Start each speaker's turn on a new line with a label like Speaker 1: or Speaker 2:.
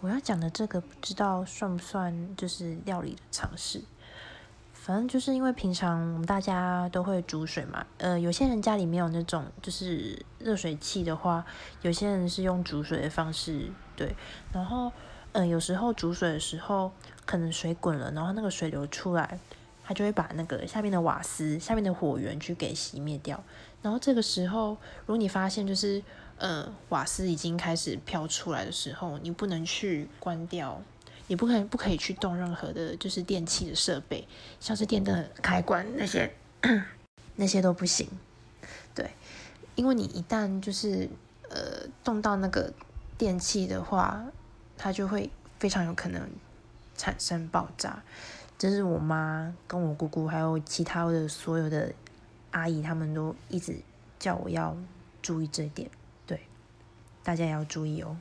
Speaker 1: 我要讲的这个不知道算不算就是料理的尝试。反正就是因为平常我们大家都会煮水嘛，呃，有些人家里没有那种就是热水器的话，有些人是用煮水的方式，对。然后，呃，有时候煮水的时候，可能水滚了，然后那个水流出来，它就会把那个下面的瓦斯、下面的火源去给熄灭掉。然后这个时候，如果你发现就是呃瓦斯已经开始飘出来的时候，你不能去关掉。也不可以不可以去动任何的，就是电器的设备，像是电灯开关那些，那些都不行。对，因为你一旦就是呃动到那个电器的话，它就会非常有可能产生爆炸。这是我妈跟我姑姑还有其他的所有的阿姨，他们都一直叫我要注意这一点。对，大家也要注意哦。